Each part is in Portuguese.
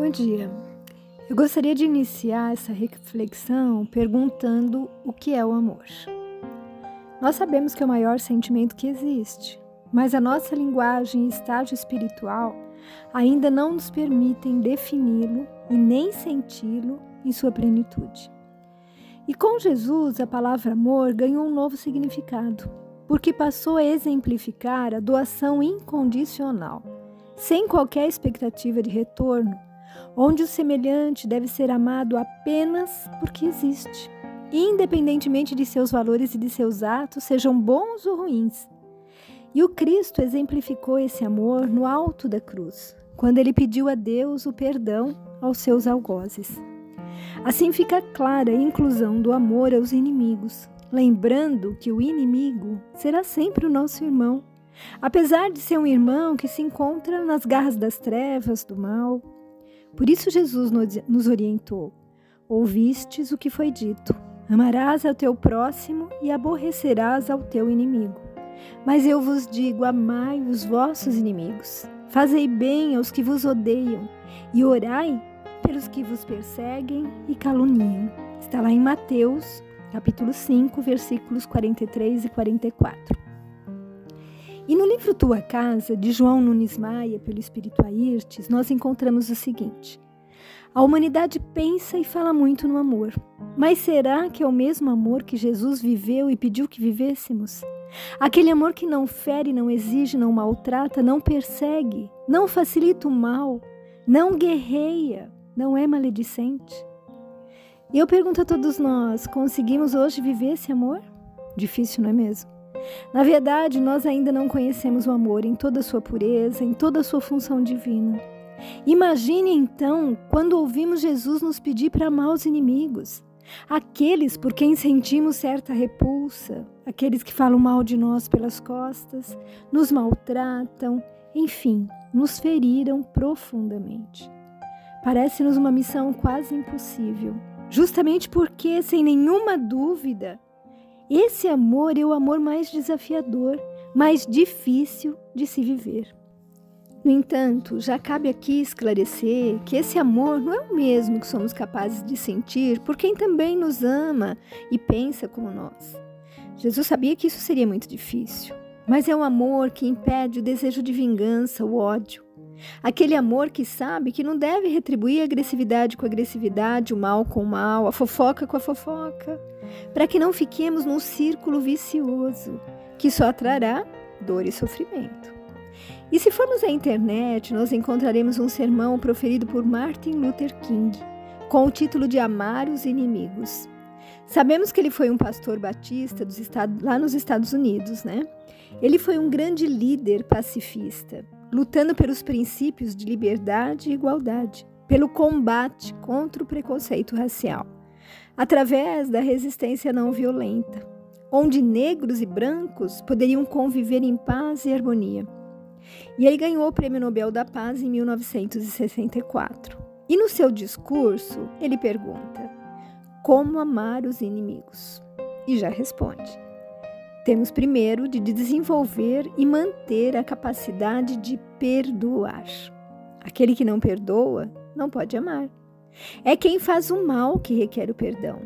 Bom dia. Eu gostaria de iniciar essa reflexão perguntando o que é o amor. Nós sabemos que é o maior sentimento que existe, mas a nossa linguagem e estágio espiritual ainda não nos permitem defini-lo e nem senti-lo em sua plenitude. E com Jesus, a palavra amor ganhou um novo significado, porque passou a exemplificar a doação incondicional, sem qualquer expectativa de retorno onde o semelhante deve ser amado apenas porque existe, independentemente de seus valores e de seus atos, sejam bons ou ruins. E o Cristo exemplificou esse amor no alto da cruz, quando ele pediu a Deus o perdão aos seus algozes. Assim fica clara a inclusão do amor aos inimigos, lembrando que o inimigo será sempre o nosso irmão, apesar de ser um irmão que se encontra nas garras das trevas, do mal, por isso Jesus nos orientou: Ouvistes o que foi dito: Amarás ao teu próximo e aborrecerás ao teu inimigo. Mas eu vos digo: amai os vossos inimigos, fazei bem aos que vos odeiam e orai pelos que vos perseguem e caluniam. Está lá em Mateus, capítulo 5, versículos 43 e 44. E no livro Tua Casa, de João Nunes Maia, pelo Espírito Airtes, nós encontramos o seguinte: A humanidade pensa e fala muito no amor, mas será que é o mesmo amor que Jesus viveu e pediu que vivêssemos? Aquele amor que não fere, não exige, não maltrata, não persegue, não facilita o mal, não guerreia, não é maledicente? E eu pergunto a todos nós: conseguimos hoje viver esse amor? Difícil, não é mesmo? Na verdade, nós ainda não conhecemos o amor em toda a sua pureza, em toda a sua função divina. Imagine então quando ouvimos Jesus nos pedir para amar os inimigos, aqueles por quem sentimos certa repulsa, aqueles que falam mal de nós pelas costas, nos maltratam, enfim, nos feriram profundamente. Parece-nos uma missão quase impossível, justamente porque, sem nenhuma dúvida, esse amor é o amor mais desafiador, mais difícil de se viver. No entanto, já cabe aqui esclarecer que esse amor não é o mesmo que somos capazes de sentir por quem também nos ama e pensa como nós. Jesus sabia que isso seria muito difícil, mas é um amor que impede o desejo de vingança, o ódio. Aquele amor que sabe que não deve retribuir a agressividade com agressividade, o mal com o mal, a fofoca com a fofoca para que não fiquemos num círculo vicioso que só trará dor e sofrimento. E se formos à internet, nós encontraremos um sermão proferido por Martin Luther King, com o título de Amar os Inimigos. Sabemos que ele foi um pastor batista dos estados, lá nos Estados Unidos, né? Ele foi um grande líder pacifista, lutando pelos princípios de liberdade e igualdade, pelo combate contra o preconceito racial através da resistência não violenta, onde negros e brancos poderiam conviver em paz e harmonia. E ele ganhou o Prêmio Nobel da Paz em 1964. E no seu discurso, ele pergunta: Como amar os inimigos? E já responde: Temos primeiro de desenvolver e manter a capacidade de perdoar. Aquele que não perdoa não pode amar. É quem faz o mal que requer o perdão,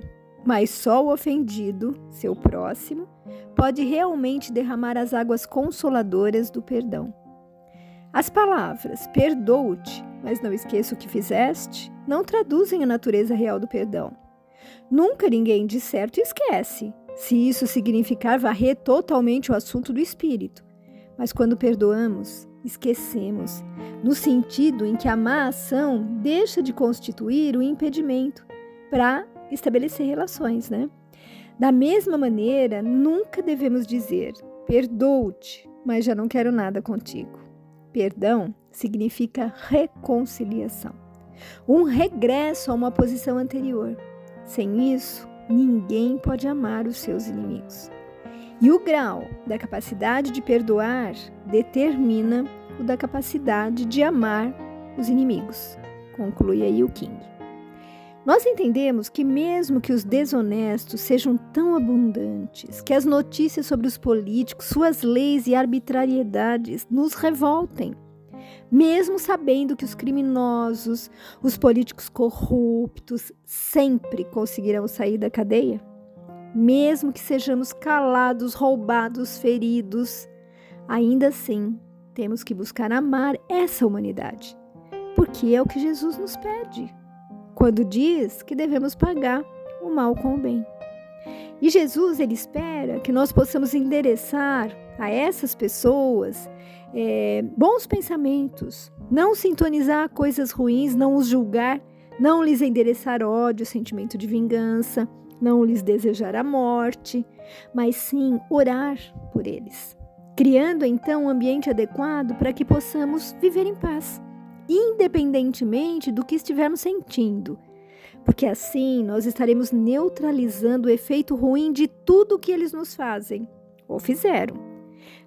mas só o ofendido, seu próximo, pode realmente derramar as águas consoladoras do perdão. As palavras perdoo-te, mas não esqueça o que fizeste, não traduzem a natureza real do perdão. Nunca ninguém de certo esquece, se isso significar varrer totalmente o assunto do espírito. Mas quando perdoamos, esquecemos, no sentido em que a má ação deixa de constituir o impedimento para estabelecer relações, né? Da mesma maneira, nunca devemos dizer perdoo-te, mas já não quero nada contigo. Perdão significa reconciliação, um regresso a uma posição anterior. Sem isso, ninguém pode amar os seus inimigos. E o grau da capacidade de perdoar determina o da capacidade de amar os inimigos, conclui aí o King. Nós entendemos que, mesmo que os desonestos sejam tão abundantes, que as notícias sobre os políticos, suas leis e arbitrariedades nos revoltem, mesmo sabendo que os criminosos, os políticos corruptos sempre conseguirão sair da cadeia? Mesmo que sejamos calados, roubados, feridos, ainda assim temos que buscar amar essa humanidade, porque é o que Jesus nos pede quando diz que devemos pagar o mal com o bem. E Jesus ele espera que nós possamos endereçar a essas pessoas é, bons pensamentos, não sintonizar coisas ruins, não os julgar, não lhes endereçar ódio, sentimento de vingança, não lhes desejar a morte, mas sim orar por eles, criando então um ambiente adequado para que possamos viver em paz, independentemente do que estivermos sentindo. Porque assim nós estaremos neutralizando o efeito ruim de tudo que eles nos fazem ou fizeram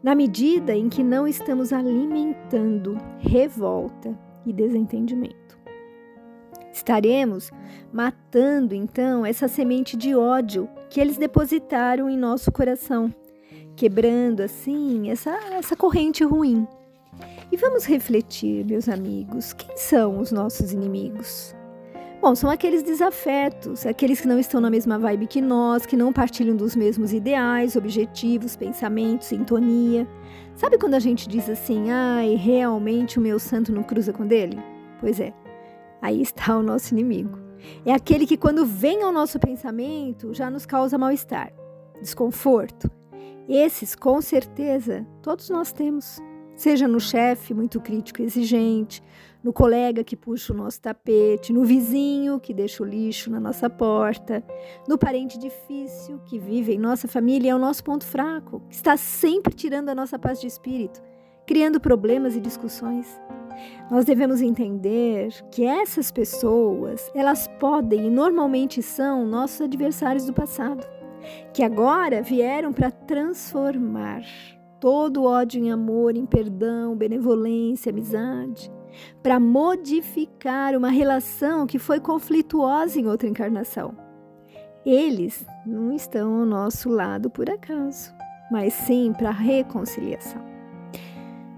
na medida em que não estamos alimentando revolta e desentendimento. Estaremos matando então essa semente de ódio que eles depositaram em nosso coração, quebrando assim essa, essa corrente ruim. E vamos refletir, meus amigos, quem são os nossos inimigos? Bom, são aqueles desafetos, aqueles que não estão na mesma vibe que nós, que não partilham dos mesmos ideais, objetivos, pensamentos, sintonia. Sabe quando a gente diz assim, ai, realmente o meu santo não cruza com dele? Pois é, aí está o nosso inimigo. É aquele que, quando vem ao nosso pensamento, já nos causa mal-estar, desconforto. Esses, com certeza, todos nós temos. Seja no chefe muito crítico e exigente, no colega que puxa o nosso tapete, no vizinho que deixa o lixo na nossa porta, no parente difícil que vive em nossa família e é o nosso ponto fraco, que está sempre tirando a nossa paz de espírito, criando problemas e discussões. Nós devemos entender que essas pessoas, elas podem e normalmente são nossos adversários do passado, que agora vieram para transformar todo ódio em amor, em perdão, benevolência, amizade para modificar uma relação que foi conflituosa em outra encarnação. Eles não estão ao nosso lado por acaso, mas sim para reconciliação.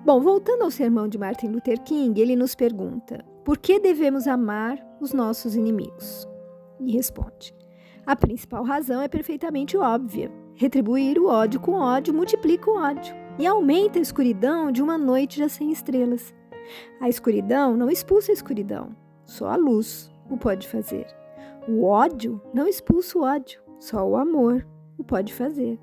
Bom, voltando ao sermão de Martin Luther King, ele nos pergunta: por que devemos amar os nossos inimigos? E responde: a principal razão é perfeitamente óbvia. Retribuir o ódio com ódio multiplica o ódio e aumenta a escuridão de uma noite já sem estrelas. A escuridão não expulsa a escuridão, só a luz o pode fazer. O ódio não expulsa o ódio, só o amor o pode fazer.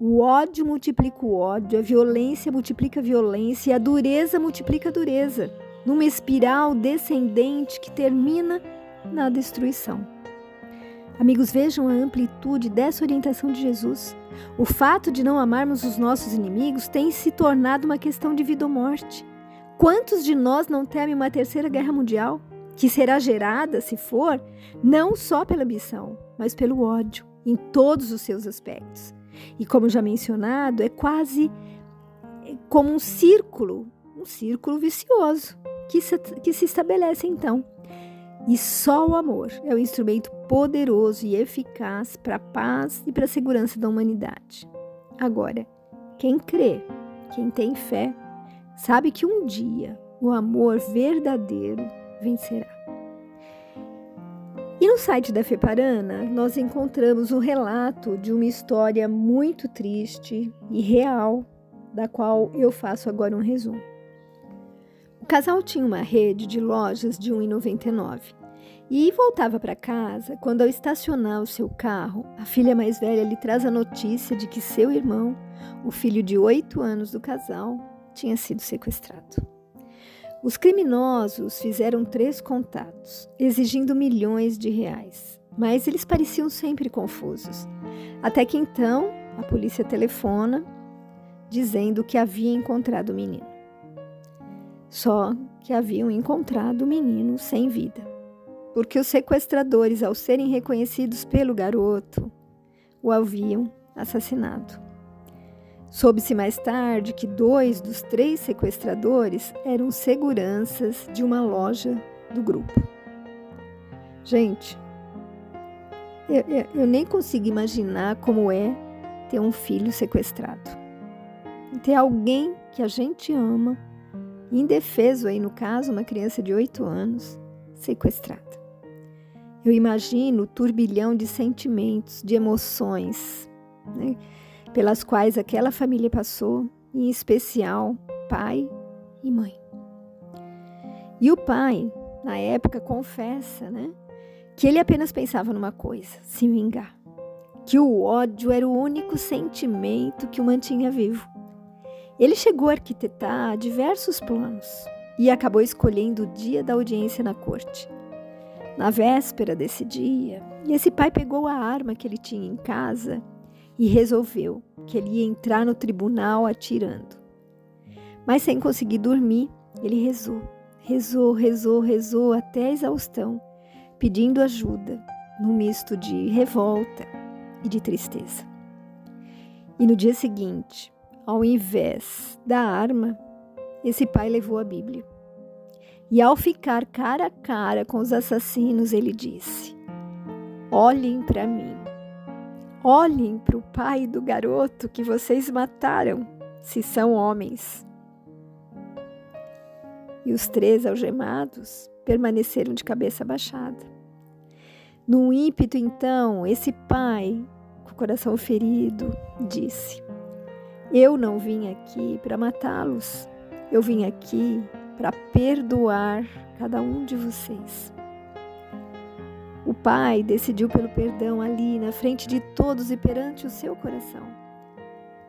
O ódio multiplica o ódio, a violência multiplica a violência e a dureza multiplica a dureza, numa espiral descendente que termina na destruição. Amigos, vejam a amplitude dessa orientação de Jesus. O fato de não amarmos os nossos inimigos tem se tornado uma questão de vida ou morte. Quantos de nós não temem uma terceira guerra mundial, que será gerada, se for, não só pela ambição, mas pelo ódio, em todos os seus aspectos? E como já mencionado, é quase como um círculo, um círculo vicioso que se, que se estabelece então. E só o amor é o instrumento poderoso e eficaz para a paz e para a segurança da humanidade. Agora, quem crê, quem tem fé, sabe que um dia o amor verdadeiro vencerá. E no site da Feparana, nós encontramos o relato de uma história muito triste e real, da qual eu faço agora um resumo. O casal tinha uma rede de lojas de 1,99 e voltava para casa quando, ao estacionar o seu carro, a filha mais velha lhe traz a notícia de que seu irmão, o filho de 8 anos do casal, tinha sido sequestrado. Os criminosos fizeram três contatos, exigindo milhões de reais, mas eles pareciam sempre confusos. Até que então a polícia telefona dizendo que havia encontrado o menino. Só que haviam encontrado o menino sem vida, porque os sequestradores, ao serem reconhecidos pelo garoto, o haviam assassinado. Soube-se mais tarde que dois dos três sequestradores eram seguranças de uma loja do grupo. Gente, eu, eu, eu nem consigo imaginar como é ter um filho sequestrado. Ter alguém que a gente ama indefeso aí no caso, uma criança de 8 anos, sequestrada. Eu imagino o turbilhão de sentimentos, de emoções, né, pelas quais aquela família passou, em especial pai e mãe. E o pai, na época, confessa, né, que ele apenas pensava numa coisa: se vingar. Que o ódio era o único sentimento que o mantinha vivo. Ele chegou a arquitetar diversos planos e acabou escolhendo o dia da audiência na corte. Na véspera desse dia, esse pai pegou a arma que ele tinha em casa e resolveu que ele ia entrar no tribunal atirando. Mas sem conseguir dormir, ele rezou, rezou, rezou, rezou até a exaustão, pedindo ajuda, num misto de revolta e de tristeza. E no dia seguinte, ao invés da arma, esse pai levou a Bíblia. E ao ficar cara a cara com os assassinos, ele disse: Olhem para mim. Olhem para o pai do garoto que vocês mataram, se são homens. E os três algemados permaneceram de cabeça baixada. Num ímpeto, então, esse pai, com o coração ferido, disse: eu não vim aqui para matá-los, eu vim aqui para perdoar cada um de vocês. O Pai decidiu pelo perdão ali, na frente de todos e perante o seu coração.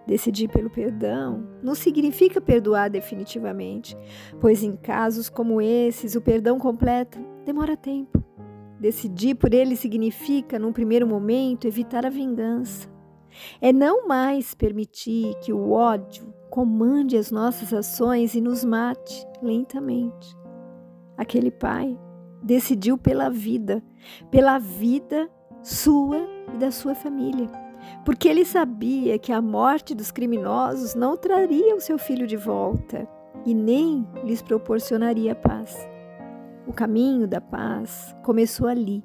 Decidir pelo perdão não significa perdoar definitivamente, pois em casos como esses, o perdão completo demora tempo. Decidir por ele significa, num primeiro momento, evitar a vingança é não mais permitir que o ódio comande as nossas ações e nos mate lentamente. Aquele pai decidiu pela vida, pela vida sua e da sua família, porque ele sabia que a morte dos criminosos não traria o seu filho de volta e nem lhes proporcionaria paz. O caminho da paz começou ali,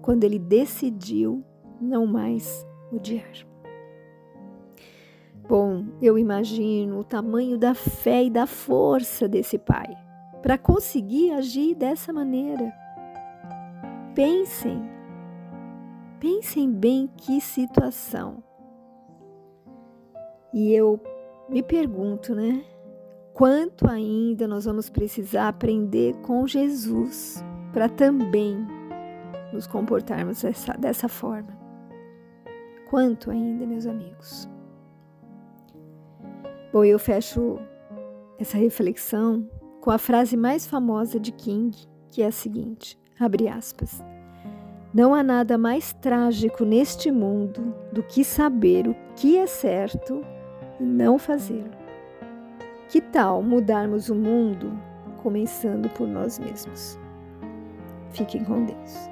quando ele decidiu não mais odiar. Bom, eu imagino o tamanho da fé e da força desse pai para conseguir agir dessa maneira. Pensem, pensem bem que situação. E eu me pergunto, né? Quanto ainda nós vamos precisar aprender com Jesus para também nos comportarmos dessa, dessa forma? Quanto ainda, meus amigos? Bom, eu fecho essa reflexão com a frase mais famosa de King, que é a seguinte: abre aspas. Não há nada mais trágico neste mundo do que saber o que é certo e não fazê-lo. Que tal mudarmos o mundo começando por nós mesmos? Fiquem com Deus.